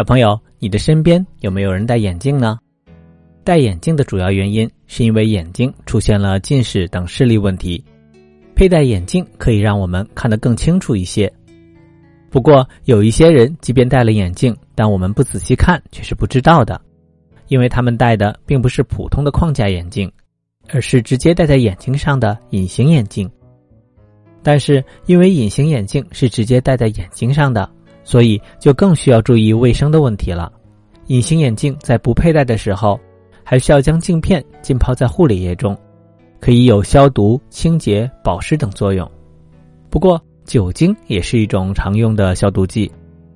小朋友，你的身边有没有人戴眼镜呢？戴眼镜的主要原因是因为眼睛出现了近视等视力问题。佩戴眼镜可以让我们看得更清楚一些。不过，有一些人即便戴了眼镜，但我们不仔细看却是不知道的，因为他们戴的并不是普通的框架眼镜，而是直接戴在眼睛上的隐形眼镜。但是，因为隐形眼镜是直接戴在眼睛上的，所以就更需要注意卫生的问题了。隐形眼镜在不佩戴的时候，还需要将镜片浸泡在护理液中，可以有消毒、清洁、保湿等作用。不过，酒精也是一种常用的消毒剂，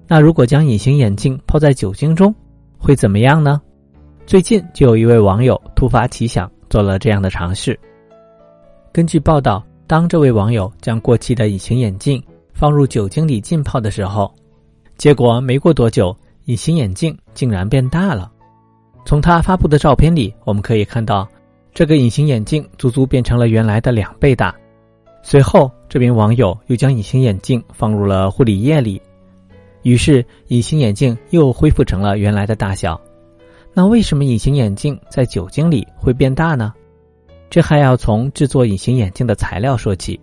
那如果将隐形眼镜泡在酒精中，会怎么样呢？最近就有一位网友突发奇想，做了这样的尝试。根据报道，当这位网友将过期的隐形眼镜放入酒精里浸泡的时候，结果没过多久，隐形眼镜竟然变大了。从他发布的照片里，我们可以看到，这个隐形眼镜足足变成了原来的两倍大。随后，这名网友又将隐形眼镜放入了护理液里，于是隐形眼镜又恢复成了原来的大小。那为什么隐形眼镜在酒精里会变大呢？这还要从制作隐形眼镜的材料说起。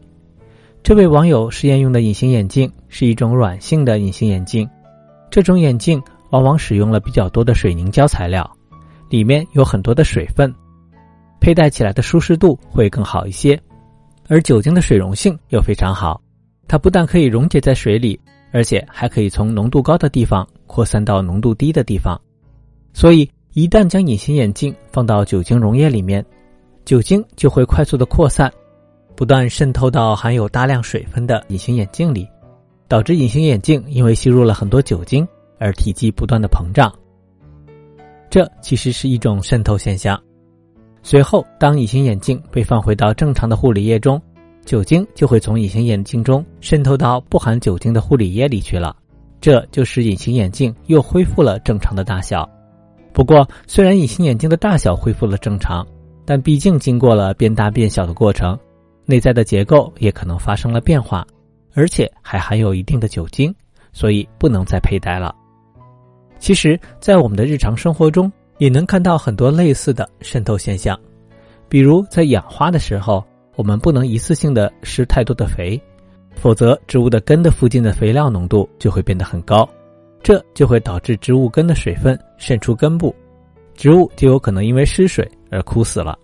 这位网友实验用的隐形眼镜是一种软性的隐形眼镜，这种眼镜往往使用了比较多的水凝胶材料，里面有很多的水分，佩戴起来的舒适度会更好一些。而酒精的水溶性又非常好，它不但可以溶解在水里，而且还可以从浓度高的地方扩散到浓度低的地方。所以，一旦将隐形眼镜放到酒精溶液里面，酒精就会快速的扩散，不断渗透到含有大量水分的隐形眼镜里，导致隐形眼镜因为吸入了很多酒精而体积不断的膨胀。这其实是一种渗透现象。随后，当隐形眼镜被放回到正常的护理液中，酒精就会从隐形眼镜中渗透到不含酒精的护理液里去了，这就使隐形眼镜又恢复了正常的大小。不过，虽然隐形眼镜的大小恢复了正常，但毕竟经过了变大变小的过程，内在的结构也可能发生了变化，而且还含有一定的酒精，所以不能再佩戴了。其实，在我们的日常生活中，也能看到很多类似的渗透现象，比如在养花的时候，我们不能一次性的施太多的肥，否则植物的根的附近的肥料浓度就会变得很高，这就会导致植物根的水分渗出根部，植物就有可能因为失水而枯死了。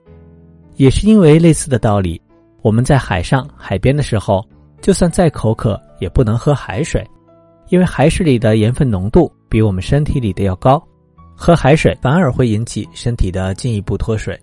也是因为类似的道理，我们在海上、海边的时候，就算再口渴，也不能喝海水，因为海水里的盐分浓度比我们身体里的要高。喝海水反而会引起身体的进一步脱水。